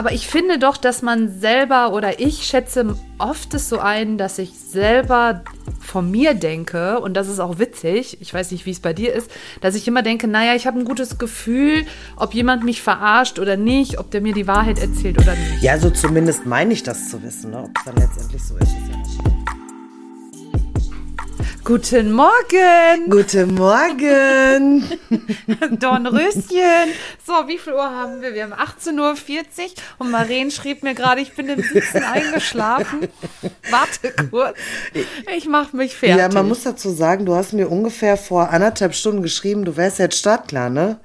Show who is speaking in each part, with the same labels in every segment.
Speaker 1: Aber ich finde doch, dass man selber oder ich schätze oft es so ein, dass ich selber von mir denke, und das ist auch witzig, ich weiß nicht, wie es bei dir ist, dass ich immer denke, naja, ich habe ein gutes Gefühl, ob jemand mich verarscht oder nicht, ob der mir die Wahrheit erzählt oder nicht.
Speaker 2: Ja, so zumindest meine ich das zu wissen, ne? ob es dann letztendlich so ist. ist ja.
Speaker 1: Guten Morgen!
Speaker 2: Guten Morgen!
Speaker 1: Dornröschen! So, wie viel Uhr haben wir? Wir haben 18.40 Uhr und Maren schrieb mir gerade, ich bin im Sitzen eingeschlafen. Warte kurz. Ich mache mich fertig.
Speaker 2: Ja, man muss dazu sagen, du hast mir ungefähr vor anderthalb Stunden geschrieben, du wärst jetzt startklar, ne?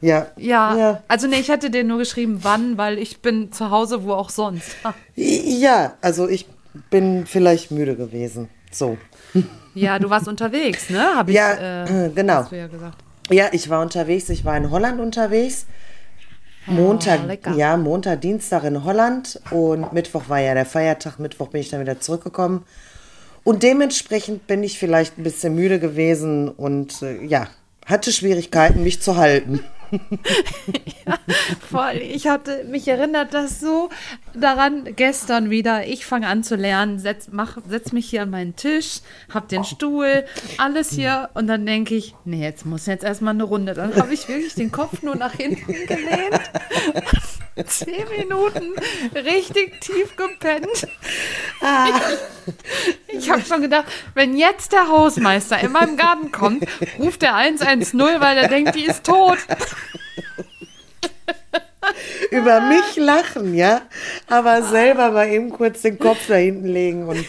Speaker 2: Ja.
Speaker 1: Ja,
Speaker 2: Ja,
Speaker 1: also nee, ich hatte dir nur geschrieben, wann, weil ich bin zu Hause, wo auch sonst.
Speaker 2: ja also ich bin vielleicht müde gewesen. So.
Speaker 1: Ja, du warst unterwegs, ne? Hab ich,
Speaker 2: Ja,
Speaker 1: äh,
Speaker 2: äh, genau.
Speaker 1: Hast du ja gesagt.
Speaker 2: Ja, ich war unterwegs, ich war in Holland unterwegs. Montag,
Speaker 1: Oh,
Speaker 2: ja, Montag, Dienstag in Holland und Mittwoch war ja der Feiertag, Mittwoch bin ich dann wieder zurückgekommen. Und dementsprechend bin ich vielleicht ein bisschen müde gewesen und äh, ja, hatte Schwierigkeiten, mich zu halten.
Speaker 1: Voll. Ich hatte, mich erinnert das so daran, gestern wieder, ich fange an zu lernen, setz, mach, setz mich hier an meinen Tisch, hab den Stuhl, alles hier und dann denke ich, nee, jetzt muss jetzt erstmal eine Runde. Dann habe ich wirklich den Kopf nur nach hinten gelehnt. Zehn Minuten richtig tief gepennt. Ich, ich habe schon gedacht, wenn jetzt der Hausmeister in meinem Garten kommt, ruft der 110, weil er denkt, die ist tot.
Speaker 2: Über mich lachen, ja, aber selber mal eben kurz den Kopf da hinten legen und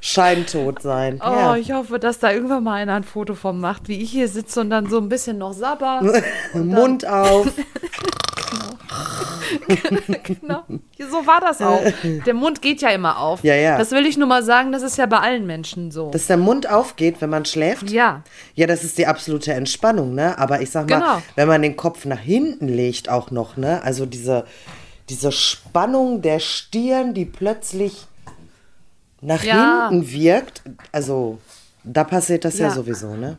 Speaker 2: scheintot sein.
Speaker 1: Oh,
Speaker 2: ja.
Speaker 1: ich hoffe, dass da irgendwann mal einer ein Foto von macht, wie ich hier sitze und dann so ein bisschen noch sabber.
Speaker 2: Mund auf.
Speaker 1: genau. So war das auch. Der Mund geht ja immer auf.
Speaker 2: Ja, ja.
Speaker 1: Das will ich nur mal sagen, das ist ja bei allen Menschen so.
Speaker 2: Dass der Mund aufgeht, wenn man schläft.
Speaker 1: ja.
Speaker 2: Ja, das ist die absolute Entspannung, ne? Aber ich sag mal,
Speaker 1: Genau.
Speaker 2: wenn man den Kopf nach hinten legt auch noch, ne? Also diese, diese Spannung der Stirn, die plötzlich nach
Speaker 1: Ja.
Speaker 2: hinten wirkt, also da passiert das ja,
Speaker 1: Ja.
Speaker 2: sowieso, ne?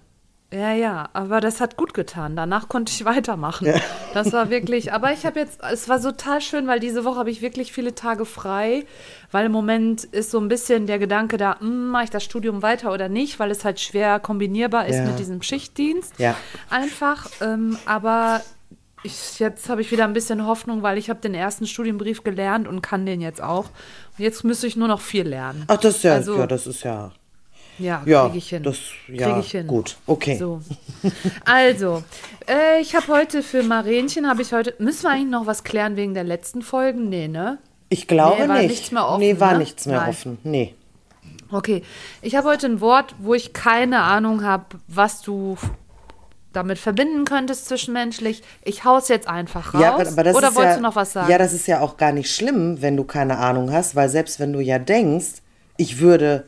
Speaker 1: Ja, ja, aber das hat gut getan. Danach konnte ich weitermachen. Das war wirklich, aber ich habe jetzt, es war so total schön, weil diese Woche habe ich wirklich viele Tage frei, weil im Moment ist so ein bisschen der Gedanke da, hm, mache ich das Studium weiter oder nicht, weil es halt schwer kombinierbar ist
Speaker 2: Ja.
Speaker 1: mit diesem Schichtdienst.
Speaker 2: Ja.
Speaker 1: Einfach, ähm, aber ich, jetzt habe ich wieder ein bisschen Hoffnung, weil ich habe den ersten Studienbrief gelernt und kann den jetzt auch. Und jetzt müsste ich nur noch viel lernen.
Speaker 2: Ach, das ist ja,
Speaker 1: Also-
Speaker 2: ja, das ist ja,
Speaker 1: Ja,
Speaker 2: ja,
Speaker 1: kriege ich hin.
Speaker 2: das, ja,
Speaker 1: Krieg ich hin.
Speaker 2: gut, okay.
Speaker 1: So. Also, äh, ich habe heute für Marenchen, habe ich heute, müssen wir eigentlich noch was klären wegen der letzten Folgen? Nee, ne?
Speaker 2: Ich glaube
Speaker 1: Nee, war
Speaker 2: nicht.
Speaker 1: nichts mehr offen,
Speaker 2: nee, war
Speaker 1: ne?
Speaker 2: nichts mehr
Speaker 1: Nein.
Speaker 2: offen. Nee.
Speaker 1: Okay, ich habe heute ein Wort, wo ich keine Ahnung habe, was du damit verbinden könntest zwischenmenschlich. Ich hau's jetzt einfach raus.
Speaker 2: Ja, aber, aber das
Speaker 1: Oder
Speaker 2: ist
Speaker 1: wolltest
Speaker 2: ja,
Speaker 1: du noch was sagen?
Speaker 2: Ja, das ist ja auch gar nicht schlimm, wenn du keine Ahnung hast, weil selbst wenn du ja denkst, ich würde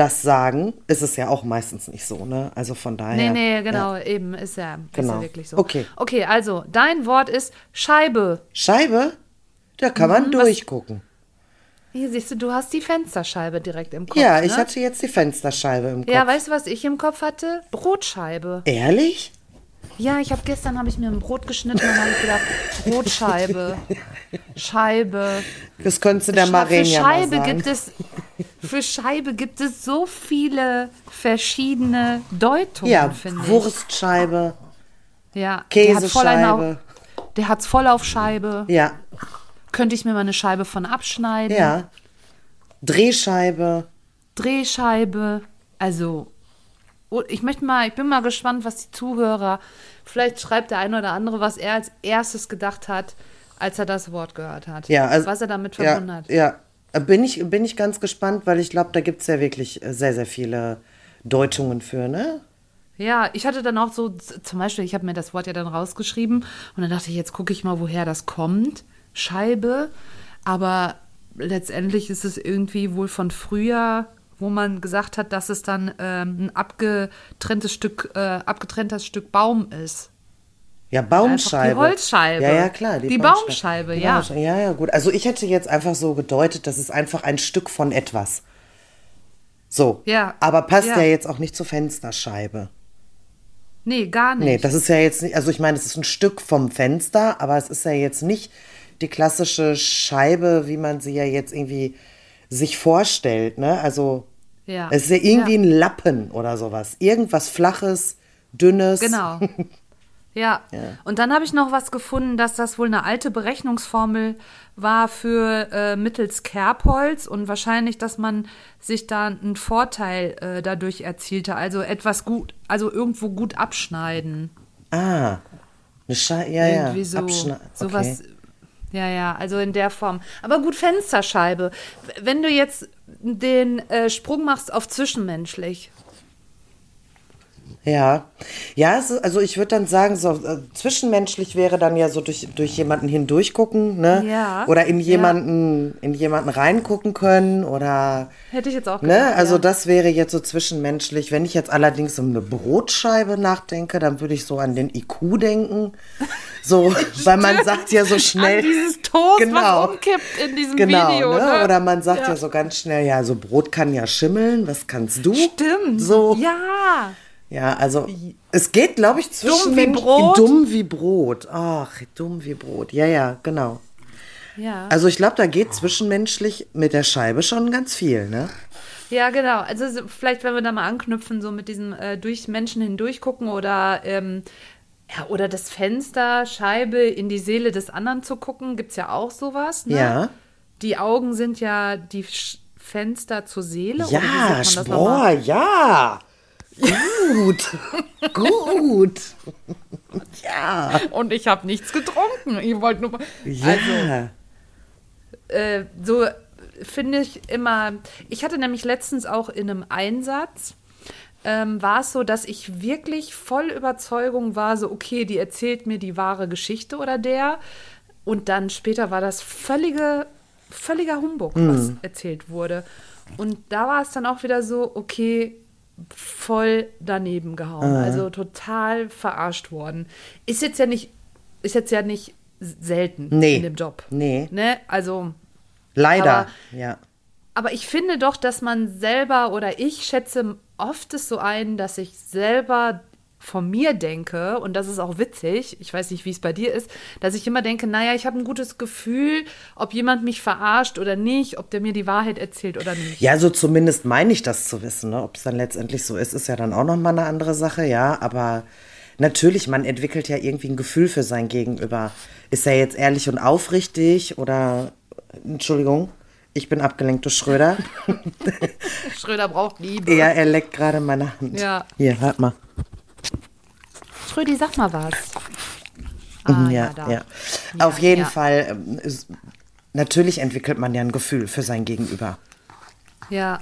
Speaker 2: das sagen, ist es ja auch meistens nicht so, ne? Also von daher.
Speaker 1: nee, nee,
Speaker 2: Ja.
Speaker 1: genau, eben, ist ja, ist
Speaker 2: Genau.
Speaker 1: ja wirklich so.
Speaker 2: Okay.
Speaker 1: Okay, also, dein Wort ist Scheibe.
Speaker 2: Scheibe, da kann man
Speaker 1: Mhm, was-
Speaker 2: durchgucken.
Speaker 1: Hier siehst du, du hast die Fensterscheibe direkt im Kopf.
Speaker 2: ja, ich
Speaker 1: ne?
Speaker 2: hatte jetzt die Fensterscheibe im Kopf.
Speaker 1: Ja, weißt du, was ich im Kopf hatte? Brotscheibe.
Speaker 2: Ehrlich?
Speaker 1: Ja, ich habe gestern habe ich mir ein Brot geschnitten und habe gedacht, Brotscheibe, Scheibe.
Speaker 2: Das könntest du der
Speaker 1: Scha-
Speaker 2: Maren
Speaker 1: für
Speaker 2: ja mal
Speaker 1: Scheibe
Speaker 2: sagen.
Speaker 1: gibt es für Scheibe gibt es so viele verschiedene Deutungen,
Speaker 2: ja,
Speaker 1: finde ich.
Speaker 2: Wurstscheibe,
Speaker 1: Ja,
Speaker 2: Käsescheibe.
Speaker 1: der hat's voll auf Scheibe.
Speaker 2: Ja,
Speaker 1: Könnte ich mir mal eine Scheibe von abschneiden?
Speaker 2: ja. Drehscheibe.
Speaker 1: Drehscheibe. Also, ich möchte mal, ich bin mal gespannt, was die Zuhörer, vielleicht schreibt der eine oder andere, was er als erstes gedacht hat, als er das Wort gehört hat.
Speaker 2: Ja, also,
Speaker 1: was er damit
Speaker 2: ja,
Speaker 1: verbunden hat.
Speaker 2: Ja, bin ich, bin ich ganz gespannt, weil ich glaube, da gibt es ja wirklich äh, sehr, sehr viele Deutungen für, ne?
Speaker 1: Ja, ich hatte dann auch so, zum Beispiel, ich habe mir das Wort ja dann rausgeschrieben und dann dachte ich, jetzt gucke ich mal, woher das kommt. Scheibe. Aber letztendlich ist es irgendwie wohl von früher, wo man gesagt hat, dass es dann ähm, ein abgetrenntes Stück, äh, abgetrenntes Stück Baum ist.
Speaker 2: Ja, Baumscheibe.
Speaker 1: Einfach die Holzscheibe.
Speaker 2: Ja, ja, klar.
Speaker 1: Die Baumscheibe,
Speaker 2: Die
Speaker 1: ja.
Speaker 2: Baumscheibe. Ja, ja, gut. Also ich hätte jetzt einfach so gedeutet, das ist einfach ein Stück von etwas. So.
Speaker 1: Ja,
Speaker 2: Aber passt ja.
Speaker 1: ja.
Speaker 2: jetzt auch nicht zur Fensterscheibe.
Speaker 1: Nee, gar nicht.
Speaker 2: Nee, das ist ja jetzt nicht, also ich meine, es ist ein Stück vom Fenster, aber es ist ja jetzt nicht die klassische Scheibe, wie man sie ja jetzt irgendwie sich vorstellt, ne? Also
Speaker 1: Ja.
Speaker 2: es ist ja irgendwie
Speaker 1: Ja.
Speaker 2: ein Lappen oder sowas. Irgendwas Flaches, Dünnes.
Speaker 1: Genau. Ja. Und dann habe ich noch was gefunden, dass das wohl eine alte Berechnungsformel war für äh, mittels Kerbholz und wahrscheinlich, dass man sich da einen Vorteil äh, dadurch erzielte. Also etwas gut, also irgendwo gut abschneiden.
Speaker 2: Ah, eine Scheibe, ja, ja.
Speaker 1: Irgendwie so.
Speaker 2: Abschne-
Speaker 1: Sowas. Ja, ja, also in der Form. Aber gut, Fensterscheibe. Wenn du jetzt den äh, Sprung machst auf zwischenmenschlich.
Speaker 2: Ja, ja, ist, also ich würde dann sagen, so äh, zwischenmenschlich wäre dann ja so durch, durch jemanden hindurch gucken, ne?
Speaker 1: Ja,
Speaker 2: Oder in
Speaker 1: ja.
Speaker 2: jemanden, in jemanden reingucken können oder
Speaker 1: Hätte ich jetzt auch
Speaker 2: ne?
Speaker 1: gedacht,
Speaker 2: Also
Speaker 1: ja.
Speaker 2: das wäre jetzt so zwischenmenschlich. Wenn ich jetzt allerdings um eine Brotscheibe nachdenke, dann würde ich so an den IQ denken. So, weil man sagt ja so schnell.
Speaker 1: An dieses Toast,
Speaker 2: Genau.
Speaker 1: was umkippt in diesem
Speaker 2: Genau,
Speaker 1: Video.
Speaker 2: ne?
Speaker 1: Ne?
Speaker 2: Oder man sagt ja.
Speaker 1: Ja.
Speaker 2: so ganz schnell, ja, so Brot kann ja schimmeln, was kannst du?
Speaker 1: Stimmt.
Speaker 2: So.
Speaker 1: Ja.
Speaker 2: Ja, also es geht, glaube ich, zwischen
Speaker 1: Dumm wie Brot?
Speaker 2: Dumm wie Brot. Ach, dumm wie Brot. Ja, ja, genau.
Speaker 1: Ja.
Speaker 2: Also ich glaube, da geht zwischenmenschlich mit der Scheibe schon ganz viel, ne?
Speaker 1: ja, genau. Also so, vielleicht, wenn wir da mal anknüpfen, so mit diesem äh, durch Menschen hindurch gucken oder, ähm, ja, oder das Fenster, Scheibe in die Seele des anderen zu gucken, gibt es ja auch sowas. Ne?
Speaker 2: Ja.
Speaker 1: Die Augen sind ja die Sch Fenster zur Seele.
Speaker 2: Ja,
Speaker 1: nochmal?
Speaker 2: ja. Gut. Gut. ja.
Speaker 1: Und ich habe nichts getrunken. Ich wollte nur.
Speaker 2: Ja.
Speaker 1: Also, äh, so finde ich immer. Ich hatte nämlich letztens auch in einem Einsatz. Ähm, war es so, dass ich wirklich voll Überzeugung war, so, okay, die erzählt mir die wahre Geschichte oder der. Und dann später war das völlige, völliger Humbug, was erzählt wurde. Und da war es dann auch wieder so, okay, voll daneben gehauen. Also total verarscht worden. Ist jetzt ja nicht, ist jetzt ja nicht selten
Speaker 2: Nee.
Speaker 1: in dem Job.
Speaker 2: Nee.
Speaker 1: Ne? Also,
Speaker 2: Leider.
Speaker 1: Aber-
Speaker 2: ja.
Speaker 1: aber ich finde doch, dass man selber oder ich schätze oft es so ein, dass ich selber von mir denke, und das ist auch witzig, ich weiß nicht, wie es bei dir ist, dass ich immer denke, naja, ich habe ein gutes Gefühl, ob jemand mich verarscht oder nicht, ob der mir die Wahrheit erzählt oder nicht.
Speaker 2: Ja, so zumindest meine ich das zu wissen. Ne? Ob es dann letztendlich so ist, ist ja dann auch nochmal eine andere Sache, ja. Aber natürlich, man entwickelt ja irgendwie ein Gefühl für sein Gegenüber. Ist er jetzt ehrlich und aufrichtig oder, Entschuldigung, ich bin abgelenkt, du Schröder.
Speaker 1: Schröder braucht Liebe.
Speaker 2: ja, er leckt gerade meine Hand.
Speaker 1: Ja.
Speaker 2: Hier, hört mal.
Speaker 1: Schrödi, sag mal was. Ah,
Speaker 2: ja,
Speaker 1: da.
Speaker 2: ja. Auf jeden
Speaker 1: ja.
Speaker 2: Fall, ähm, natürlich entwickelt man ja ein Gefühl für sein Gegenüber.
Speaker 1: Ja,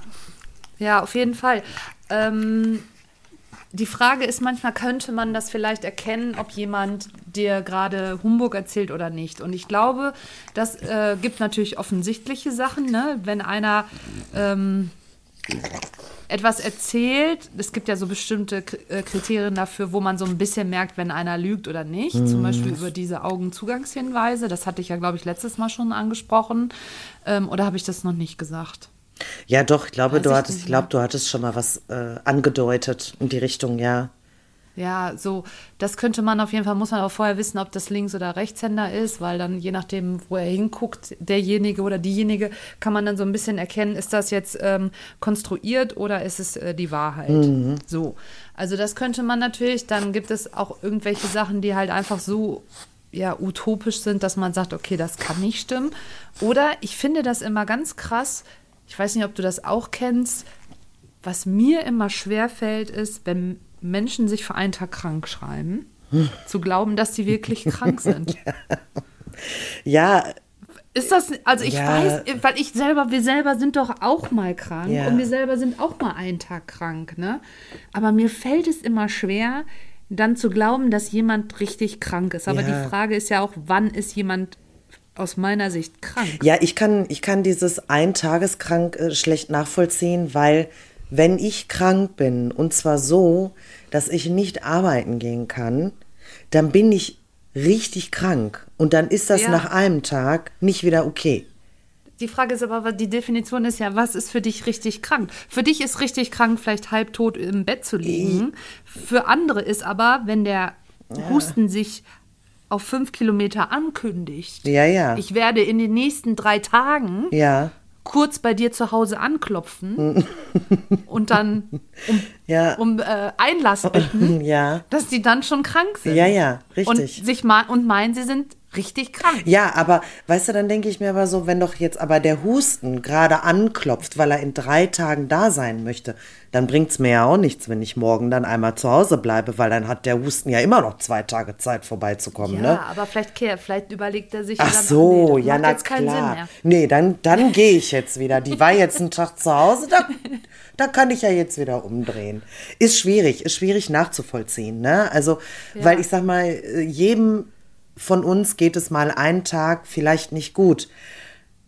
Speaker 1: ja, auf jeden Fall. Ähm, die Frage ist manchmal, könnte man das vielleicht erkennen, ob jemand dir gerade Humbug erzählt oder nicht? Und ich glaube, das äh, gibt natürlich offensichtliche Sachen, ne? wenn einer ähm, etwas erzählt. Es gibt ja so bestimmte äh, Kriterien dafür, wo man so ein bisschen merkt, wenn einer lügt oder nicht. Zum Beispiel über diese Augenzugangshinweise. Das hatte ich ja, glaube ich, letztes Mal schon angesprochen. Ähm, oder habe ich das noch nicht gesagt?
Speaker 2: Ja, doch, ich glaube,
Speaker 1: Weiß
Speaker 2: du
Speaker 1: ich
Speaker 2: hattest, ich glaube, du hattest schon mal was äh, angedeutet in die Richtung, ja.
Speaker 1: Ja, so, das könnte man auf jeden Fall, muss man auch vorher wissen, ob das Links- oder Rechtshänder ist, weil dann je nachdem, wo er hinguckt, derjenige oder diejenige, kann man dann so ein bisschen erkennen, ist das jetzt ähm, konstruiert oder ist es äh, die Wahrheit? So, also das könnte man natürlich, dann gibt es auch irgendwelche Sachen, die halt einfach so ja, utopisch sind, dass man sagt, okay, das kann nicht stimmen. Oder ich finde das immer ganz krass, ich weiß nicht, ob du das auch kennst, was mir immer schwer fällt, ist, wenn Menschen sich für einen Tag krank schreiben, zu glauben, dass sie wirklich krank sind.
Speaker 2: Ja,
Speaker 1: Ist das, also ich
Speaker 2: Ja.
Speaker 1: weiß, weil ich selber, wir selber sind doch auch mal krank
Speaker 2: Ja.
Speaker 1: und wir selber sind auch mal einen Tag krank, ne? Aber mir fällt es immer schwer, dann zu glauben, dass jemand richtig krank ist. Aber
Speaker 2: Ja.
Speaker 1: die Frage ist ja auch, wann ist jemand aus meiner Sicht krank?
Speaker 2: Ja, ich kann, ich kann dieses Eintageskrank äh, schlecht nachvollziehen, weil wenn ich krank bin, und zwar so, dass ich nicht arbeiten gehen kann, dann bin ich richtig krank. Und dann ist das
Speaker 1: Ja.
Speaker 2: nach einem Tag nicht wieder okay.
Speaker 1: Die Frage ist aber, die Definition ist ja, was ist für dich richtig krank? Für dich ist richtig krank, vielleicht halbtot im Bett zu liegen. Für andere ist aber, wenn der Husten sich auf fünf Kilometer ankündigt.
Speaker 2: Ja, ja.
Speaker 1: Ich werde in den nächsten drei Tagen
Speaker 2: ja.
Speaker 1: Kurz bei dir zu Hause anklopfen und dann um,
Speaker 2: Ja.
Speaker 1: um äh, Einlass bitten,
Speaker 2: Ja.
Speaker 1: dass die dann schon krank sind.
Speaker 2: Ja, ja, richtig.
Speaker 1: Und, sich ma und meinen, sie sind richtig krank.
Speaker 2: Ja, aber weißt du, dann denke ich mir aber so, wenn doch jetzt aber der Husten gerade anklopft, weil er in drei Tagen da sein möchte, dann bringt's mir ja auch nichts, wenn ich morgen dann einmal zu Hause bleibe, weil dann hat der Husten ja immer noch zwei Tage Zeit vorbeizukommen,
Speaker 1: Ja,
Speaker 2: ne?
Speaker 1: aber vielleicht, vielleicht überlegt er sich
Speaker 2: Ach
Speaker 1: ja dann,
Speaker 2: so,
Speaker 1: nee,
Speaker 2: ja, na
Speaker 1: jetzt keinen Sinn
Speaker 2: klar. Nee, dann, dann gehe ich jetzt wieder. Die war jetzt einen Tag zu Hause, da, da kann ich ja jetzt wieder umdrehen. Ist schwierig, ist schwierig nachzuvollziehen, ne? Also, weil ich sag mal, äh, jedem von uns geht es mal einen Tag vielleicht nicht gut.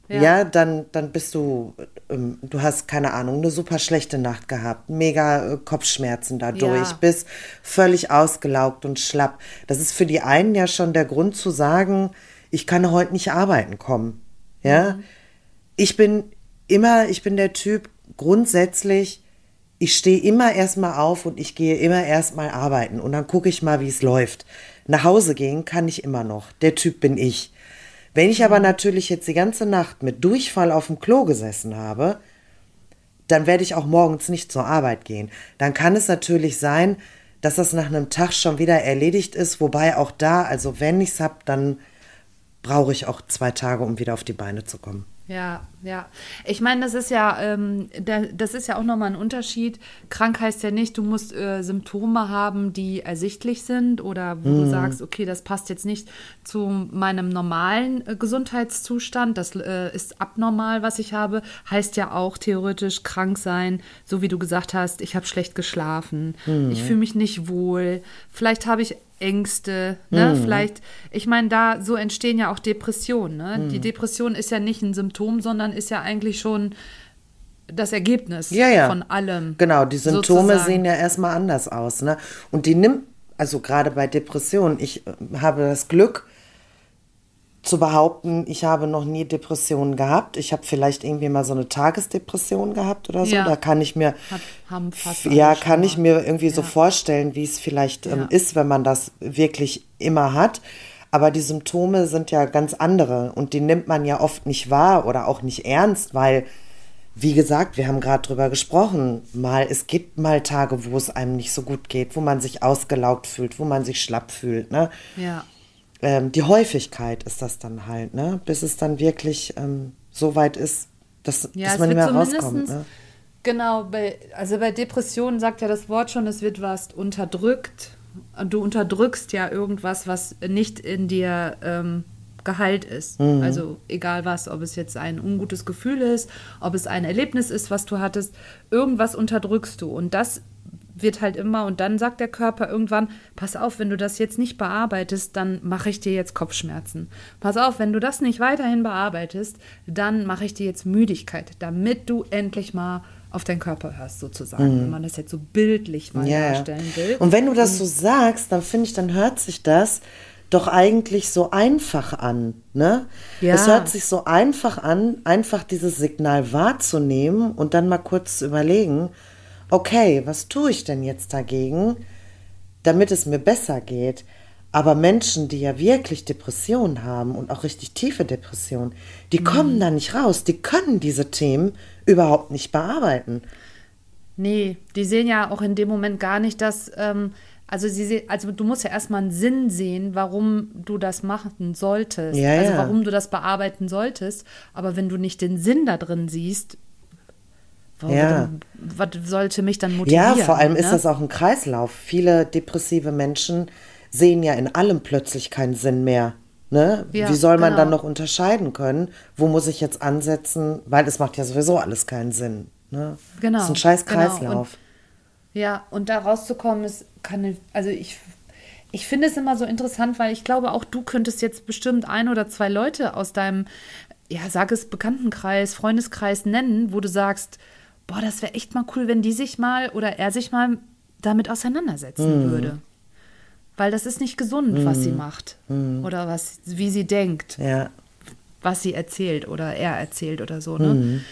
Speaker 2: Ja,
Speaker 1: Ja.
Speaker 2: dann, dann bist du, ähm, du hast keine Ahnung, eine super schlechte Nacht gehabt, mega äh, Kopfschmerzen dadurch,
Speaker 1: Ja.
Speaker 2: bist völlig ausgelaugt und schlapp. Das ist für die einen ja schon der Grund zu sagen, ich kann heute nicht arbeiten kommen. Ja, ich bin immer, ich bin der Typ grundsätzlich, ich stehe immer erstmal auf und ich gehe immer erstmal arbeiten und dann gucke ich mal, wie es läuft. Nach Hause gehen kann ich immer noch. Der Typ bin ich. Wenn ich aber natürlich jetzt die ganze Nacht mit Durchfall auf dem Klo gesessen habe, dann werde ich auch morgens nicht zur Arbeit gehen. Dann kann es natürlich sein, dass das nach einem Tag schon wieder erledigt ist, wobei auch da, also wenn ich es habe, dann brauche ich auch zwei Tage, um wieder auf die Beine zu kommen.
Speaker 1: Ja, ja. Ich meine, das ist ja, ähm, da, das ist ja auch nochmal ein Unterschied. Krank heißt ja nicht, du musst äh, Symptome haben, die ersichtlich sind oder wo du sagst, okay, das passt jetzt nicht zu meinem normalen äh, Gesundheitszustand, das äh, ist abnormal, was ich habe. Heißt ja auch theoretisch krank sein, so wie du gesagt hast, ich habe schlecht geschlafen, ich fühle mich nicht wohl, vielleicht habe ich Ängste, ne? Vielleicht, ich meine, da so entstehen ja auch Depressionen. Ne? Die Depression ist ja nicht ein Symptom, sondern ist ja eigentlich schon das Ergebnis
Speaker 2: Ja, ja.
Speaker 1: von allem.
Speaker 2: Genau, die Symptome
Speaker 1: sozusagen.
Speaker 2: sehen ja erstmal anders aus. Ne? Und die nimmt, also gerade bei Depressionen, ich äh, habe das Glück zu behaupten, ich habe noch nie Depressionen gehabt. Ich habe vielleicht irgendwie mal so eine Tagesdepression gehabt oder so.
Speaker 1: Ja.
Speaker 2: Da kann ich mir,
Speaker 1: Hat,
Speaker 2: ja, kann ich mir irgendwie so vorstellen, wie es vielleicht ähm, ist, wenn man das wirklich immer hat. Aber die Symptome sind ja ganz andere und die nimmt man ja oft nicht wahr oder auch nicht ernst, weil, wie gesagt, wir haben gerade drüber gesprochen, mal, es gibt mal Tage, wo es einem nicht so gut geht, wo man sich ausgelaugt fühlt, wo man sich schlapp fühlt, ne?
Speaker 1: Ja.
Speaker 2: Ähm, die Häufigkeit ist das dann halt, ne? Bis es dann wirklich ähm, so weit ist, dass,
Speaker 1: Ja,
Speaker 2: dass man nicht mehr rauskommt. Ne?
Speaker 1: Genau, bei, also bei Depressionen sagt ja das Wort schon, es wird was unterdrückt. Und Du unterdrückst ja irgendwas, was nicht in dir ähm, geheilt ist.
Speaker 2: Mhm.
Speaker 1: Also egal was, ob es jetzt ein ungutes Gefühl ist, ob es ein Erlebnis ist, was du hattest, irgendwas unterdrückst du. Und das wird halt immer, und dann sagt der Körper irgendwann, pass auf, wenn du das jetzt nicht bearbeitest, dann mache ich dir jetzt Kopfschmerzen. Pass auf, wenn du das nicht weiterhin bearbeitest, dann mache ich dir jetzt Müdigkeit, damit du endlich mal auf deinen Körper hörst, sozusagen, wenn man das jetzt so bildlich mal
Speaker 2: Mhm. Ja.
Speaker 1: darstellen will.
Speaker 2: Und wenn du das so sagst, dann finde ich, dann hört sich das doch eigentlich so einfach an. Ne?
Speaker 1: Ja.
Speaker 2: Es hört sich so einfach an, einfach dieses Signal wahrzunehmen und dann mal kurz zu überlegen, okay, was tue ich denn jetzt dagegen, damit es mir besser geht? Aber Menschen, die ja wirklich Depressionen haben und auch richtig tiefe Depressionen, die kommen da nicht raus. Die können diese Themen überhaupt nicht bearbeiten.
Speaker 1: Nee, die sehen ja auch in dem Moment gar nicht, dass, ähm, also sie se- also du musst ja erstmal einen Sinn sehen, warum du das machen solltest.
Speaker 2: Ja,
Speaker 1: also
Speaker 2: ja.
Speaker 1: warum du das bearbeiten solltest. Aber wenn du nicht den Sinn da drin siehst, warum,
Speaker 2: Ja.
Speaker 1: was sollte mich dann motivieren?
Speaker 2: Ja, vor allem ist
Speaker 1: ne?
Speaker 2: das auch ein Kreislauf. Viele depressive Menschen sehen ja in allem plötzlich keinen Sinn mehr. Ne?
Speaker 1: Ja,
Speaker 2: Wie soll man
Speaker 1: genau.
Speaker 2: dann noch unterscheiden können? Wo muss ich jetzt ansetzen? Weil es macht ja sowieso alles keinen Sinn. Ne?
Speaker 1: Genau,
Speaker 2: Das ist ein scheiß
Speaker 1: genau.
Speaker 2: Kreislauf.
Speaker 1: Ja, und da rauszukommen ist, kann, also ich, ich finde es immer so interessant, weil ich glaube, auch du könntest jetzt bestimmt ein oder zwei Leute aus deinem, ja, sag es Bekanntenkreis, Freundeskreis nennen, wo du sagst, boah, das wäre echt mal cool, wenn die sich mal oder er sich mal damit auseinandersetzen würde. Weil das ist nicht gesund, was sie macht. Oder was, wie sie denkt
Speaker 2: Ja.
Speaker 1: was sie erzählt oder er erzählt oder so. Ne?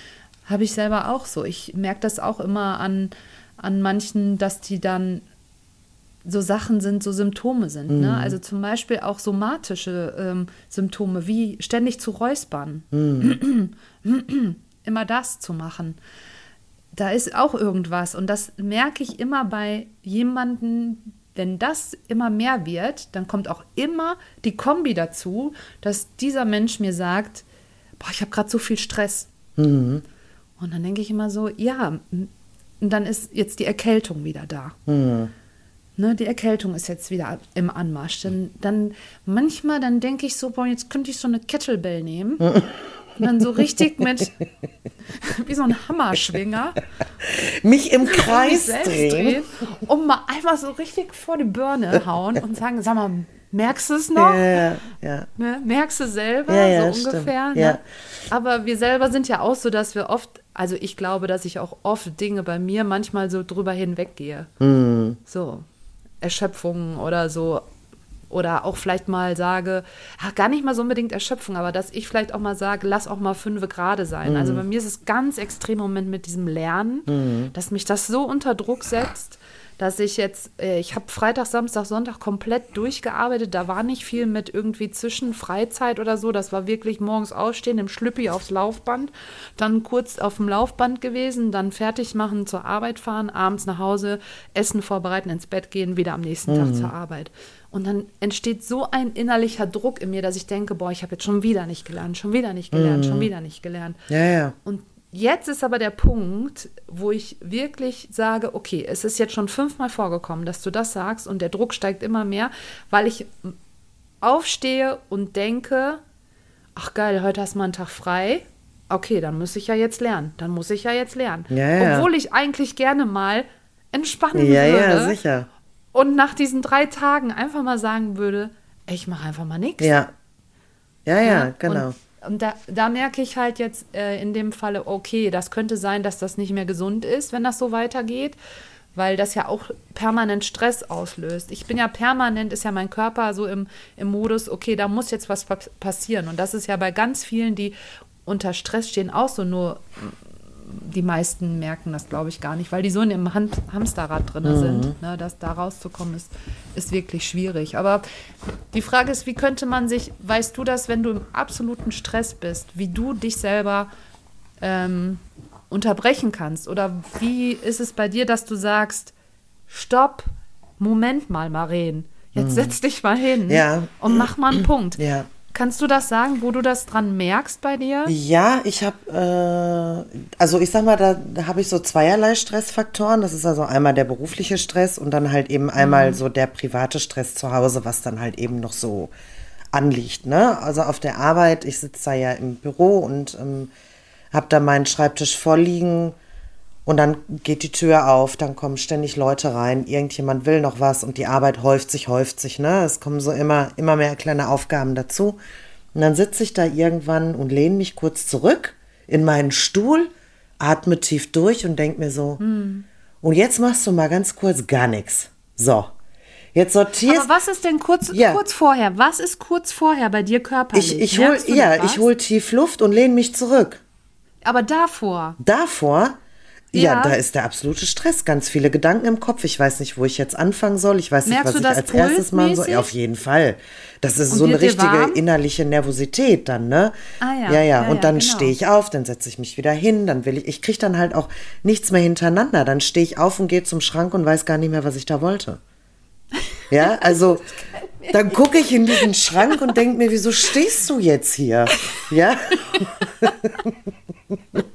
Speaker 1: Habe ich selber auch so. Ich merke das auch immer an, an manchen, dass die dann so Sachen sind, so Symptome sind. Ne? Also zum Beispiel auch somatische ähm, Symptome, wie ständig zu räuspern. immer das zu machen. Da ist auch irgendwas. Und das merke ich immer bei jemandem, wenn das immer mehr wird, dann kommt auch immer die Kombi dazu, dass dieser Mensch mir sagt, boah, ich habe gerade so viel Stress. Und dann denke ich immer so, ja, und dann ist jetzt die Erkältung wieder da. Ne, die Erkältung ist jetzt wieder im Anmarsch. Dann, dann manchmal, dann denke ich so, boah, jetzt könnte ich so eine Kettlebell nehmen und dann so richtig mit, wie so ein Hammerschwinger,
Speaker 2: Mich im Kreis drehen.
Speaker 1: drehen und mal einfach so richtig vor die Birne hauen und sagen, sag mal, merkst du es noch?
Speaker 2: Ja, ja.
Speaker 1: Ne? Merkst du selber,
Speaker 2: Ja,
Speaker 1: so ungefähr. Ne? Aber wir selber sind ja auch so, dass wir oft, also ich glaube, dass ich auch oft Dinge bei mir manchmal so drüber hinweggehe.
Speaker 2: Hm.
Speaker 1: So, Erschöpfung oder so. Oder auch vielleicht mal sage, ach, gar nicht mal so unbedingt Erschöpfung, aber dass ich vielleicht auch mal sage, lass auch mal fünf Grade sein. Also bei mir ist es ganz extrem im Moment mit diesem Lernen, dass mich das so unter Druck setzt, dass ich jetzt, äh, ich habe Freitag, Samstag, Sonntag komplett durchgearbeitet. Da war nicht viel mit irgendwie zwischen Freizeit oder so. Das war wirklich morgens aufstehen, im Schlüppi aufs Laufband, dann kurz auf dem Laufband gewesen, dann fertig machen, zur Arbeit fahren, abends nach Hause, Essen vorbereiten, ins Bett gehen, wieder am nächsten Tag zur Arbeit. Und dann entsteht so ein innerlicher Druck in mir, dass ich denke, boah, ich habe jetzt schon wieder nicht gelernt, schon wieder nicht gelernt, schon wieder nicht gelernt.
Speaker 2: Ja, ja.
Speaker 1: Und jetzt ist aber der Punkt, wo ich wirklich sage, okay, es ist jetzt schon fünfmal vorgekommen, dass du das sagst und der Druck steigt immer mehr, weil ich aufstehe und denke, ach geil, heute hast du mal einen Tag frei. Okay, dann muss ich ja jetzt lernen. Dann muss ich ja jetzt lernen.
Speaker 2: Ja.
Speaker 1: Obwohl ich eigentlich gerne mal entspannen
Speaker 2: Ja,
Speaker 1: würde.
Speaker 2: ja, sicher.
Speaker 1: Und nach diesen drei Tagen einfach mal sagen würde, ich mache einfach mal nichts.
Speaker 2: Ja. Ja, ja, genau.
Speaker 1: Und, und da, da merke ich halt jetzt äh, in dem Falle, okay, das könnte sein, dass das nicht mehr gesund ist, wenn das so weitergeht, weil das ja auch permanent Stress auslöst. Ich bin ja permanent, ist ja mein Körper so im, im Modus, okay, da muss jetzt was pa passieren. Und das ist ja bei ganz vielen, die unter Stress stehen, auch so nur die meisten merken das, glaube ich, gar nicht, weil die so in ihrem Hand Hamsterrad drin sind. Ne, dass da rauszukommen ist, ist wirklich schwierig. Aber die Frage ist, wie könnte man sich, weißt du das, wenn du im absoluten Stress bist, wie du dich selber ähm, unterbrechen kannst? Oder wie ist es bei dir, dass du sagst, stopp, Moment mal, Maren, jetzt setz dich mal hin
Speaker 2: Ja.
Speaker 1: und mach mal einen Punkt.
Speaker 2: Ja.
Speaker 1: Kannst du das sagen, wo du das dran merkst bei dir?
Speaker 2: Ja, ich habe, äh, also ich sag mal, da, da habe ich so zweierlei Stressfaktoren. Das ist also einmal der berufliche Stress und dann halt eben einmal so der private Stress zu Hause, was dann halt eben noch so anliegt. Ne? Also auf der Arbeit, ich sitze da ja im Büro und ähm, habe da meinen Schreibtisch vorliegen und dann geht die Tür auf, dann kommen ständig Leute rein, irgendjemand will noch was und die Arbeit häuft sich, häuft sich, ne? Es kommen so immer, immer mehr kleine Aufgaben dazu. Und dann sitze ich da irgendwann und lehne mich kurz zurück in meinen Stuhl, atme tief durch und denke mir so, und jetzt machst du mal ganz kurz gar nichts. So. Jetzt sortierst
Speaker 1: Aber was ist denn kurz,
Speaker 2: Ja.
Speaker 1: kurz vorher? Was ist kurz vorher bei dir körperlich?
Speaker 2: ich, ich hol, ja, ich hol tief Luft und lehne mich zurück.
Speaker 1: Aber davor.
Speaker 2: Davor, ja.
Speaker 1: Ja.
Speaker 2: da ist der absolute Stress. Ganz viele Gedanken im Kopf. Ich weiß nicht, wo ich jetzt anfangen soll. Ich weiß nicht,
Speaker 1: Merkst
Speaker 2: was
Speaker 1: du
Speaker 2: ich als erstes machen soll. Ja, auf jeden Fall. Das ist
Speaker 1: Und
Speaker 2: so eine richtige
Speaker 1: warm?
Speaker 2: innerliche Nervosität dann, ne?
Speaker 1: Ah, ja.
Speaker 2: Ja, ja.
Speaker 1: Ja,
Speaker 2: Und dann
Speaker 1: genau.
Speaker 2: stehe ich auf, dann setze ich mich wieder hin, dann will ich, ich kriege dann halt auch nichts mehr hintereinander. Dann stehe ich auf und gehe zum Schrank und weiß gar nicht mehr, was ich da wollte. Ja, also dann gucke ich in diesen Schrank und denke mir, wieso stehst du jetzt hier? Ja,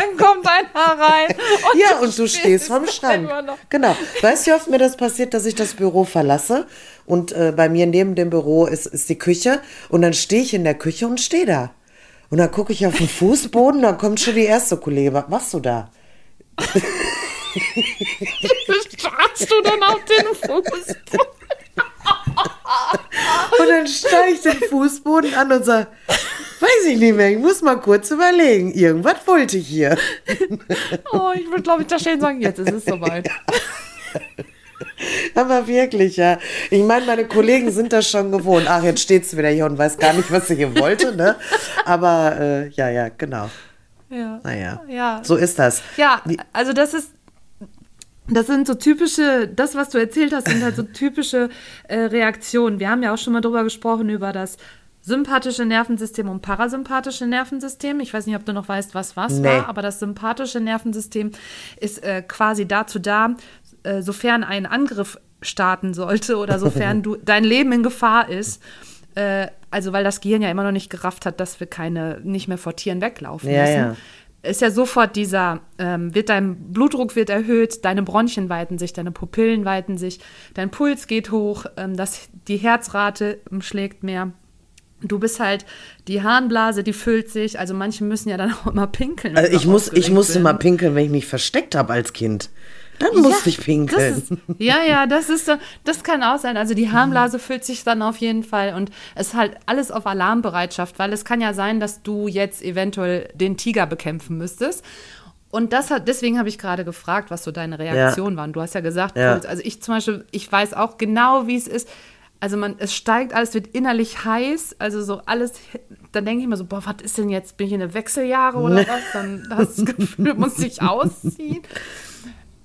Speaker 1: dann kommt einer rein. Und
Speaker 2: Ja, und du stehst vorm Schrank. Genau. Weißt du, wie oft mir das passiert, dass ich das Büro verlasse und äh, bei mir neben dem Büro ist, ist die Küche und dann stehe ich in der Küche und stehe da. Und dann gucke ich auf den Fußboden, dann kommt schon die erste Kollege. Was machst du da?
Speaker 1: starrst du dann auf den Fuß?
Speaker 2: Und dann steige ich den Fußboden an und sage, weiß ich nicht mehr, ich muss mal kurz überlegen. Irgendwas wollte ich hier.
Speaker 1: Oh, ich würde, glaube ich, da stehen sagen, jetzt ist es soweit.
Speaker 2: Aber wirklich, ja. Ich meine, meine Kollegen sind das schon gewohnt. Ach, jetzt steht sie wieder hier und weiß gar nicht, was sie hier wollte, ne? Aber äh, ja, ja, genau.
Speaker 1: Ja.
Speaker 2: Naja,
Speaker 1: Ja.
Speaker 2: so ist das.
Speaker 1: Ja, also das ist, das sind so typische, das, was du erzählt hast, sind halt so typische äh, Reaktionen. Wir haben ja auch schon mal drüber gesprochen, über das sympathische Nervensystem und parasympathische Nervensystem. Ich weiß nicht, ob du noch weißt, was was
Speaker 2: Nee.
Speaker 1: war, aber das sympathische Nervensystem ist äh, quasi dazu da, äh, sofern ein Angriff starten sollte oder sofern du dein Leben in Gefahr ist. Äh, also weil das Gehirn ja immer noch nicht gerafft hat, dass wir keine nicht mehr vor Tieren weglaufen
Speaker 2: Ja,
Speaker 1: müssen.
Speaker 2: ja.
Speaker 1: Ist ja sofort dieser, ähm, wird dein Blutdruck wird erhöht, deine Bronchien weiten sich, deine Pupillen weiten sich, dein Puls geht hoch, ähm, das, die Herzrate ähm, schlägt mehr. Du bist halt, die Harnblase, die füllt sich. Also manche müssen ja dann auch immer pinkeln.
Speaker 2: Also ich, muss, ich musste mal pinkeln, wenn ich mich versteckt habe als Kind. Dann musste ich pinkeln.
Speaker 1: Das ist, ja, ja, das ist so, das kann auch sein. Also die Harnblase füllt sich dann auf jeden Fall und es ist halt alles auf Alarmbereitschaft, weil es kann ja sein, dass du jetzt eventuell den Tiger bekämpfen müsstest. Und das hat, deswegen habe ich gerade gefragt, was so deine Reaktion war. Und du hast ja gesagt,
Speaker 2: Ja.
Speaker 1: Also ich zum Beispiel, ich weiß auch genau, wie es ist. Also man, es steigt, alles wird innerlich heiß, also so alles, dann denke ich mir so, boah, was ist denn jetzt, bin ich in der Wechseljahre oder was? Dann hast du das Gefühl, du musst dich ausziehen.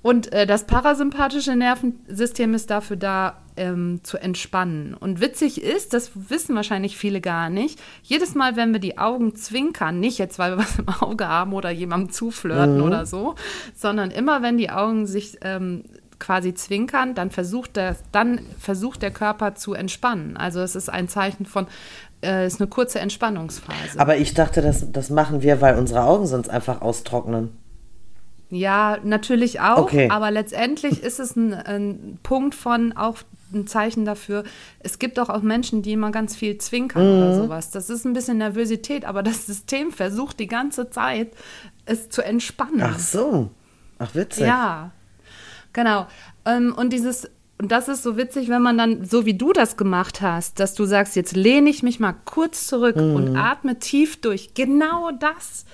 Speaker 1: Und äh, das parasympathische Nervensystem ist dafür da, ähm, zu entspannen. Und witzig ist, das wissen wahrscheinlich viele gar nicht, jedes Mal, wenn wir die Augen zwinkern, nicht jetzt, weil wir was im Auge haben oder jemandem zuflirten oder so, sondern immer, wenn die Augen sich ähm, quasi zwinkern, dann versucht, der, dann versucht der Körper zu entspannen. Also es ist ein Zeichen von, äh, es ist eine kurze Entspannungsphase.
Speaker 2: Aber ich dachte, das, das machen wir, weil unsere Augen sonst einfach austrocknen.
Speaker 1: Ja, natürlich auch,
Speaker 2: Okay.
Speaker 1: aber letztendlich ist es ein, ein Punkt von auch ein Zeichen dafür. Es gibt auch, auch Menschen, die immer ganz viel zwinkern
Speaker 2: Mhm.
Speaker 1: oder sowas. Das ist ein bisschen Nervosität, aber das System versucht die ganze Zeit, es zu entspannen.
Speaker 2: Ach so. Ach, witzig.
Speaker 1: Ja, genau. Ähm, und dieses, und das ist so witzig, wenn man dann, so wie du das gemacht hast, dass du sagst, jetzt lehne ich mich mal kurz zurück
Speaker 2: Mhm.
Speaker 1: und atme tief durch. Genau das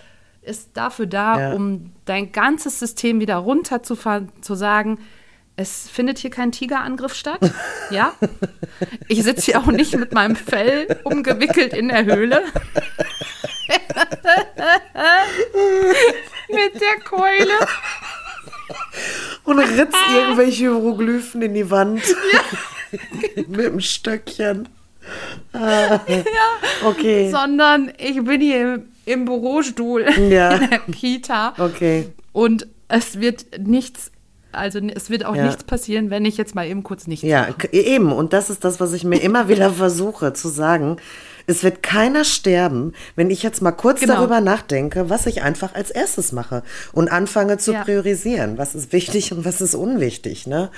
Speaker 1: ist dafür da,
Speaker 2: Ja.
Speaker 1: um dein ganzes System wieder runter zu, sagen, es findet hier kein Tigerangriff statt. Ja. Ich sitze hier auch nicht mit meinem Fell umgewickelt in der Höhle. mit der Keule.
Speaker 2: Und ritzt irgendwelche Hieroglyphen in die Wand. Mit dem Stöckchen. Ah. Okay.
Speaker 1: sondern ich bin hier im, Bürostuhl
Speaker 2: Ja.
Speaker 1: in der Kita
Speaker 2: Okay.
Speaker 1: und es wird nichts, also es wird auch
Speaker 2: Ja.
Speaker 1: nichts passieren, wenn ich jetzt mal eben kurz nichts
Speaker 2: Ja,
Speaker 1: mache.
Speaker 2: eben. Und das ist das, was ich mir immer wieder versuche zu sagen. Es wird keiner sterben, wenn ich jetzt mal kurz
Speaker 1: Genau.
Speaker 2: darüber nachdenke, was ich einfach als erstes mache und anfange zu
Speaker 1: Ja.
Speaker 2: priorisieren. Was ist wichtig und was ist unwichtig, ne?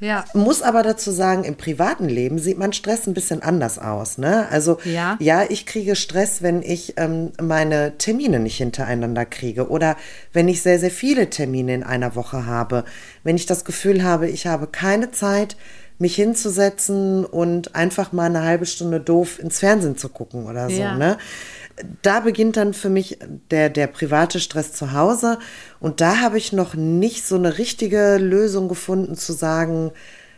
Speaker 1: Ja.
Speaker 2: Muss aber dazu sagen, im privaten Leben sieht man Stress ein bisschen anders aus, ne? Also,
Speaker 1: Ja.
Speaker 2: ja, ich kriege Stress, wenn ich ähm, meine Termine nicht hintereinander kriege oder wenn ich sehr, sehr viele Termine in einer Woche habe. Wenn ich das Gefühl habe, ich habe keine Zeit, mich hinzusetzen und einfach mal eine halbe Stunde doof ins Fernsehen zu gucken oder so,
Speaker 1: Ja.
Speaker 2: ne? Da beginnt dann für mich der, der private Stress zu Hause. Und da habe ich noch nicht so eine richtige Lösung gefunden, zu sagen,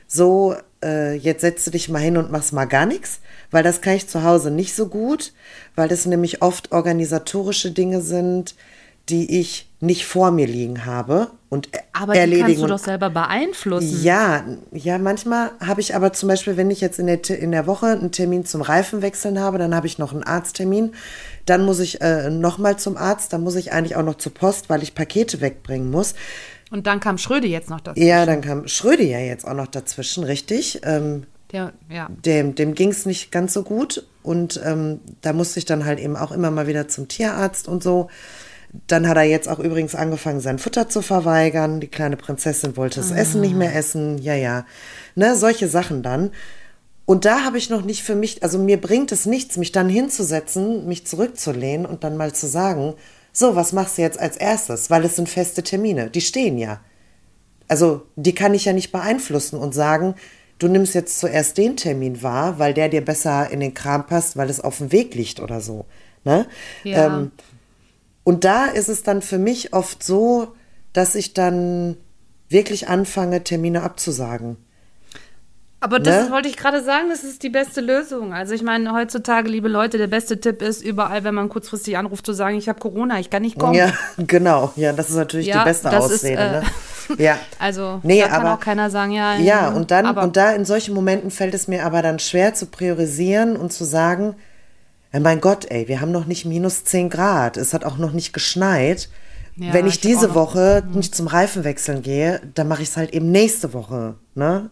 Speaker 2: so, äh, jetzt setzt du dich mal hin und machst mal gar nichts, weil das kann ich zu Hause nicht so gut, weil das nämlich oft organisatorische Dinge sind, die ich nicht vor mir liegen habe und e-
Speaker 1: Aber die
Speaker 2: erledigen.
Speaker 1: kannst du doch selber beeinflussen.
Speaker 2: ja, ja, manchmal habe ich aber zum Beispiel, wenn ich jetzt in der, in der Woche einen Termin zum Reifenwechseln habe, dann habe ich noch einen Arzttermin. Dann muss ich äh, nochmal zum Arzt, dann muss ich eigentlich auch noch zur Post, weil ich Pakete wegbringen muss.
Speaker 1: Und dann kam Schröde jetzt noch dazu.
Speaker 2: Ja, dann kam Schröde ja jetzt auch noch dazwischen, richtig. Ähm,
Speaker 1: Der, ja.
Speaker 2: dem dem ging es nicht ganz so gut und ähm, da musste ich dann halt eben auch immer mal wieder zum Tierarzt und so. Dann hat er jetzt auch übrigens angefangen, sein Futter zu verweigern. Die kleine Prinzessin wollte das Essen nicht mehr essen. Ja, ja. Ne, solche Sachen dann. Und da habe ich noch nicht für mich, also mir bringt es nichts, mich dann hinzusetzen, mich zurückzulehnen und dann mal zu sagen, so, was machst du jetzt als erstes? Weil es sind feste Termine, die stehen ja. Also die kann ich ja nicht beeinflussen und sagen, du nimmst jetzt zuerst den Termin wahr, weil der dir besser in den Kram passt, weil es auf dem Weg liegt oder so. Ne?
Speaker 1: Ja.
Speaker 2: Ähm, und da ist es dann für mich oft so, dass ich dann wirklich anfange, Termine abzusagen.
Speaker 1: Aber das
Speaker 2: Ne?
Speaker 1: wollte ich gerade sagen, das ist die beste Lösung. Also ich meine, heutzutage, liebe Leute, der beste Tipp ist, überall, wenn man kurzfristig anruft, zu sagen, ich habe Corona, ich kann nicht kommen.
Speaker 2: Ja, genau. Ja, das ist natürlich die beste Ausrede.
Speaker 1: Ist, äh,
Speaker 2: ne? Ja.
Speaker 1: Also
Speaker 2: Nee,
Speaker 1: da kann
Speaker 2: aber-
Speaker 1: auch keiner sagen, ja.
Speaker 2: Ja,
Speaker 1: ähm,
Speaker 2: und dann,
Speaker 1: aber,
Speaker 2: und da in solchen Momenten fällt es mir aber dann schwer zu priorisieren und zu sagen, ja, mein Gott, ey, wir haben noch nicht minus 10 Grad. Es hat auch noch nicht geschneit.
Speaker 1: Ja,
Speaker 2: Wenn ich,
Speaker 1: ich
Speaker 2: diese Woche nicht zum Reifenwechseln gehe, dann mache ich es halt eben nächste Woche. Ne?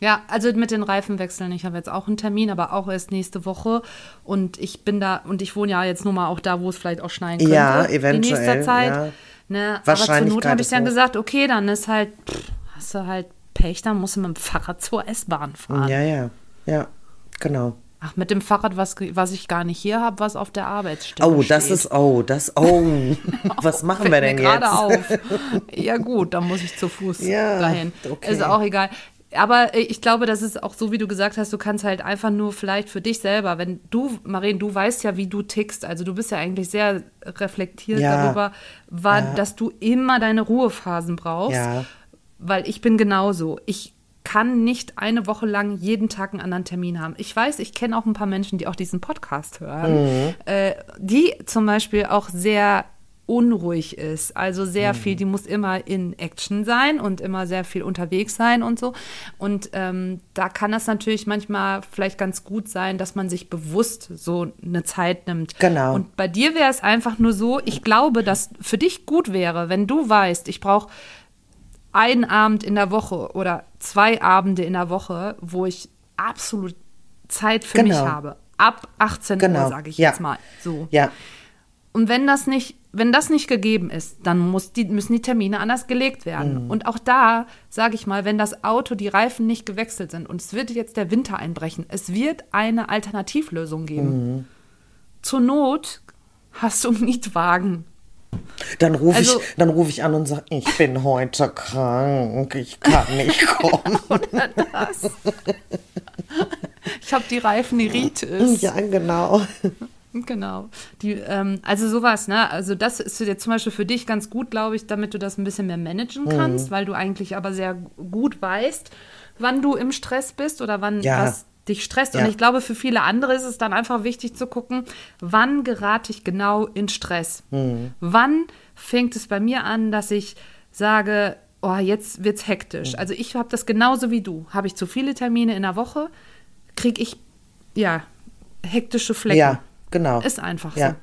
Speaker 1: Ja, also mit den Reifenwechseln. Ich habe jetzt auch einen Termin, aber auch erst nächste Woche. Und ich bin da, und ich wohne ja jetzt nur mal auch da, wo es vielleicht auch schneien könnte.
Speaker 2: Ja,
Speaker 1: In
Speaker 2: eventuell,
Speaker 1: nächster Zeit.
Speaker 2: ja.
Speaker 1: Ne? Aber zur Not habe ich dann
Speaker 2: hoch.
Speaker 1: gesagt, okay, dann ist halt, pff, hast du halt Pech, dann musst du mit dem Fahrrad zur S-Bahn fahren.
Speaker 2: Ja, ja, ja, genau.
Speaker 1: Ach, mit dem Fahrrad, was, was ich gar nicht hier habe, was auf der Arbeitsstelle
Speaker 2: Oh, das
Speaker 1: steht.
Speaker 2: ist, oh, das, oh. Was machen wir denn jetzt?
Speaker 1: auf. Ja gut, dann muss ich zu Fuß
Speaker 2: Ja,
Speaker 1: dahin.
Speaker 2: okay.
Speaker 1: Ist auch egal. Aber äh, ich glaube, das ist auch so, wie du gesagt hast, du kannst halt einfach nur vielleicht für dich selber, wenn du, Marien, du weißt ja, wie du tickst, also du bist ja eigentlich sehr reflektiert
Speaker 2: Ja.
Speaker 1: darüber, war,
Speaker 2: Ja.
Speaker 1: dass du immer deine Ruhephasen brauchst, weil ich bin genauso. Ich kann nicht eine Woche lang jeden Tag einen anderen Termin haben. Ich weiß, ich kenne auch ein paar Menschen, die auch diesen Podcast hören,
Speaker 2: Mhm.
Speaker 1: äh, die zum Beispiel auch sehr unruhig ist. Also sehr
Speaker 2: Mhm.
Speaker 1: viel, die muss immer in Action sein und immer sehr viel unterwegs sein und so. Und ähm, da kann das natürlich manchmal vielleicht ganz gut sein, dass man sich bewusst so eine Zeit nimmt.
Speaker 2: Genau.
Speaker 1: Und bei dir wäre es einfach nur so, ich glaube, dass für dich gut wäre, wenn du weißt, ich brauche einen Abend in der Woche oder zwei Abende in der Woche, wo ich absolut Zeit für mich
Speaker 2: Genau.
Speaker 1: habe. Ab 18
Speaker 2: Genau.
Speaker 1: Uhr, sage ich
Speaker 2: Ja.
Speaker 1: jetzt mal. So.
Speaker 2: Ja,
Speaker 1: Und wenn das nicht, wenn das nicht gegeben ist, dann die, müssen die Termine anders gelegt werden.
Speaker 2: Mhm.
Speaker 1: Und auch da, sage ich mal, wenn das Auto, die Reifen nicht gewechselt sind und es wird jetzt der Winter einbrechen, es wird eine Alternativlösung geben.
Speaker 2: Mhm.
Speaker 1: Zur Not hast du einen Mietwagen.
Speaker 2: Dann rufe
Speaker 1: Also-
Speaker 2: ich, dann rufe ich an und sage, ich bin heute krank, ich kann nicht kommen.
Speaker 1: Das. Ich habe die Reifeniritis.
Speaker 2: ja, genau.
Speaker 1: Genau. Die, ähm, also sowas, ne? Also das ist jetzt zum Beispiel für dich ganz gut, glaube ich, damit du das ein bisschen mehr managen
Speaker 2: Mhm.
Speaker 1: kannst, weil du eigentlich aber sehr gut weißt, wann du im Stress bist oder wann
Speaker 2: Ja.
Speaker 1: was dich stresst. Und
Speaker 2: Ja.
Speaker 1: ich glaube, für viele andere ist es dann einfach wichtig zu gucken, wann gerate ich genau in Stress?
Speaker 2: Mhm.
Speaker 1: Wann fängt es bei mir an, dass ich sage, oh, jetzt wird's hektisch.
Speaker 2: Mhm.
Speaker 1: Also ich habe das genauso wie du. Habe ich zu viele Termine in der Woche, kriege ich ja hektische Flecken.
Speaker 2: Ja, genau.
Speaker 1: Ist einfach
Speaker 2: Ja.
Speaker 1: so.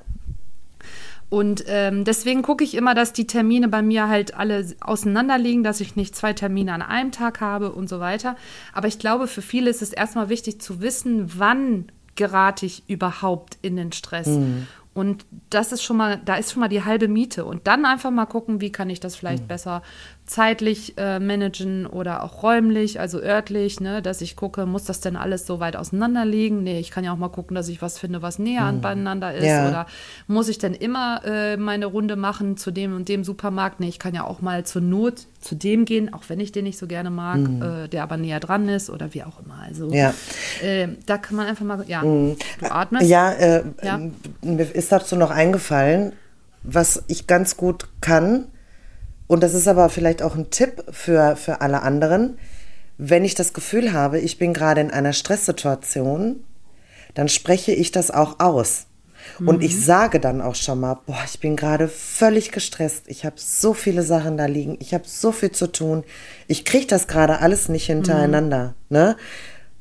Speaker 1: Und ähm, deswegen gucke ich immer, dass die Termine bei mir halt alle auseinander liegen, dass ich nicht zwei Termine an einem Tag habe und so weiter. Aber ich glaube, für viele ist es erstmal wichtig zu wissen, wann gerate ich überhaupt in den Stress.
Speaker 2: Mhm.
Speaker 1: Und das ist schon mal, da ist schon mal die halbe Miete. Und dann einfach mal gucken, wie kann ich das vielleicht
Speaker 2: Mhm.
Speaker 1: besser zeitlich äh, managen oder auch räumlich, also örtlich, ne, dass ich gucke, muss das denn alles so weit auseinander liegen? Nee, ich kann ja auch mal gucken, dass ich was finde, was näher an beieinander ist.
Speaker 2: Mhm. Ja.
Speaker 1: Oder muss ich denn immer äh, meine Runde machen zu dem und dem Supermarkt? Nee, ich kann ja auch mal zur Not zu dem gehen, auch wenn ich den nicht so gerne mag, äh, der aber näher dran ist oder wie auch immer. Also
Speaker 2: Mhm. Ja.
Speaker 1: äh, da kann man einfach mal, ja, du atmest.
Speaker 2: Ja, äh,
Speaker 1: Ja.
Speaker 2: mir ist dazu noch eingefallen, was ich ganz gut kann. Und das ist aber vielleicht auch ein Tipp für, für alle anderen. Wenn ich das Gefühl habe, ich bin gerade in einer Stresssituation, dann spreche ich das auch aus. Und ich sage dann auch schon mal, boah, ich bin gerade völlig gestresst. Ich habe so viele Sachen da liegen. Ich habe so viel zu tun. Ich kriege das gerade alles nicht hintereinander. Ne?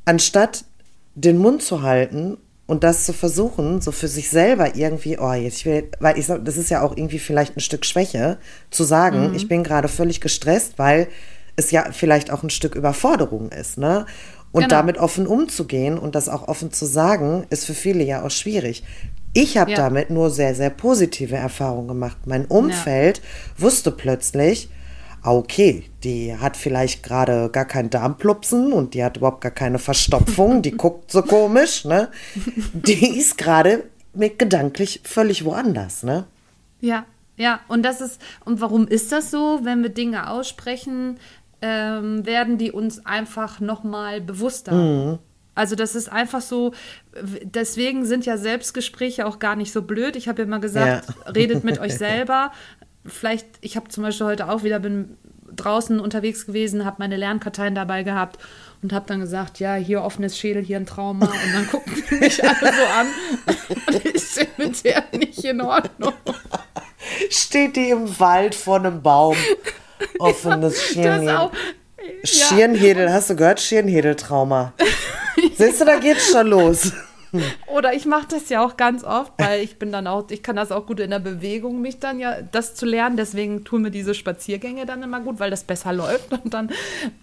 Speaker 2: Anstatt den Mund zu halten und das zu versuchen, so für sich selber irgendwie, oh, jetzt ich will, weil ich das ist ja auch irgendwie vielleicht ein Stück Schwäche, zu sagen, ich bin gerade völlig gestresst, weil es ja vielleicht auch ein Stück Überforderung ist, ne? Und
Speaker 1: Genau.
Speaker 2: damit offen umzugehen und das auch offen zu sagen, ist für viele ja auch schwierig. Ich habe
Speaker 1: Ja.
Speaker 2: damit nur sehr, sehr positive Erfahrungen gemacht. Mein Umfeld wusste plötzlich, okay, die hat vielleicht gerade gar keinen Darmplupsen und die hat überhaupt gar keine Verstopfung, die guckt so komisch, ne? Die ist gerade mit gedanklich völlig woanders, ne?
Speaker 1: Ja, ja, und das ist, und warum ist das so? Wenn wir Dinge aussprechen, ähm, werden die uns einfach nochmal bewusster.
Speaker 2: Mhm.
Speaker 1: Also das ist einfach so, deswegen sind ja Selbstgespräche auch gar nicht so blöd. Ich habe ja mal gesagt, redet mit euch selber. Vielleicht, ich habe zum Beispiel heute auch wieder, bin draußen unterwegs gewesen, habe meine Lernkarteien dabei gehabt und habe dann gesagt, ja, hier offenes Schädel, hier ein Trauma. Und dann gucken die mich alle so an und bin mit der nicht in Ordnung.
Speaker 2: steht die im Wald vor einem Baum. Offenes Schirnhedel.
Speaker 1: auch. Ja.
Speaker 2: Schirnhedel, hast du gehört? Schirnhedeltrauma. Siehst du, da geht's schon los.
Speaker 1: Oder ich mache das ja auch ganz oft, weil ich bin dann auch, ich kann das auch gut in der Bewegung, mich dann ja, das zu lernen. Deswegen tun mir diese Spaziergänge dann immer gut, weil das besser läuft. Und dann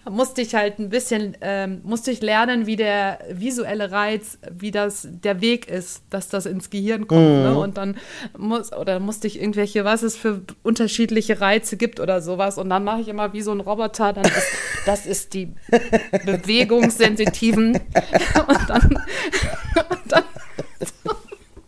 Speaker 1: musste ich halt ein bisschen, ähm, musste ich lernen, wie der visuelle Reiz, wie das der Weg ist, dass das ins Gehirn kommt. Ne? Und dann muss, oder musste ich irgendwelche, was es für unterschiedliche Reize gibt oder sowas. Und dann mache ich immer wie so ein Roboter, dann ist, das ist die bewegungssensitiven. Und dann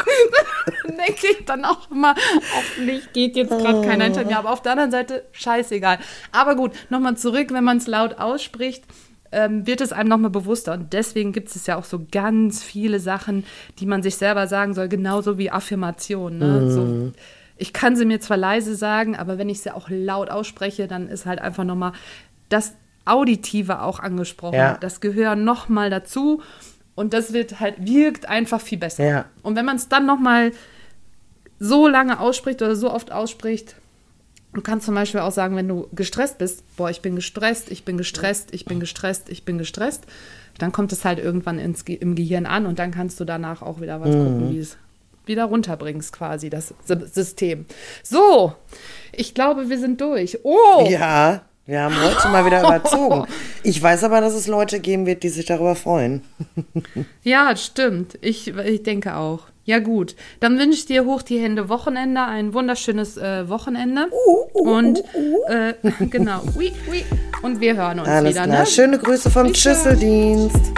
Speaker 1: denke ich dann auch immer, hoffentlich geht jetzt gerade keiner hinter mir. Aber auf der anderen Seite, scheißegal. Aber gut, nochmal zurück, wenn man es laut ausspricht, ähm, wird es einem nochmal bewusster. Und deswegen gibt es ja auch so ganz viele Sachen, die man sich selber sagen soll, genauso wie Affirmationen. Ne? So, ich kann sie mir zwar leise sagen, aber wenn ich sie auch laut ausspreche, dann ist halt einfach nochmal das Auditive auch angesprochen.
Speaker 2: Ja.
Speaker 1: Das gehört nochmal dazu. Und das wird halt, wirkt einfach viel besser.
Speaker 2: Ja.
Speaker 1: Und wenn man es dann nochmal so lange ausspricht oder so oft ausspricht, du kannst zum Beispiel auch sagen, wenn du gestresst bist, boah, ich bin gestresst, ich bin gestresst, ich bin gestresst, ich bin gestresst, dann kommt es halt irgendwann ins, im Gehirn an und dann kannst du danach auch wieder was gucken, wie es wieder runterbringst, quasi, das Sy- System. So, ich glaube, wir sind durch. Oh!
Speaker 2: Ja, wir haben heute mal wieder überzogen. Ich weiß aber, dass es Leute geben wird, die sich darüber freuen.
Speaker 1: Ja, stimmt. Ich, ich denke auch. Ja, gut. Dann wünsche ich dir hoch die Hände Wochenende, ein wunderschönes äh, Wochenende. und Äh, genau. Ui, ui. Und wir hören uns
Speaker 2: Alles
Speaker 1: wieder,
Speaker 2: klar.
Speaker 1: ne?
Speaker 2: Schöne Grüße vom
Speaker 1: Bis dann.
Speaker 2: Schüsseldienst.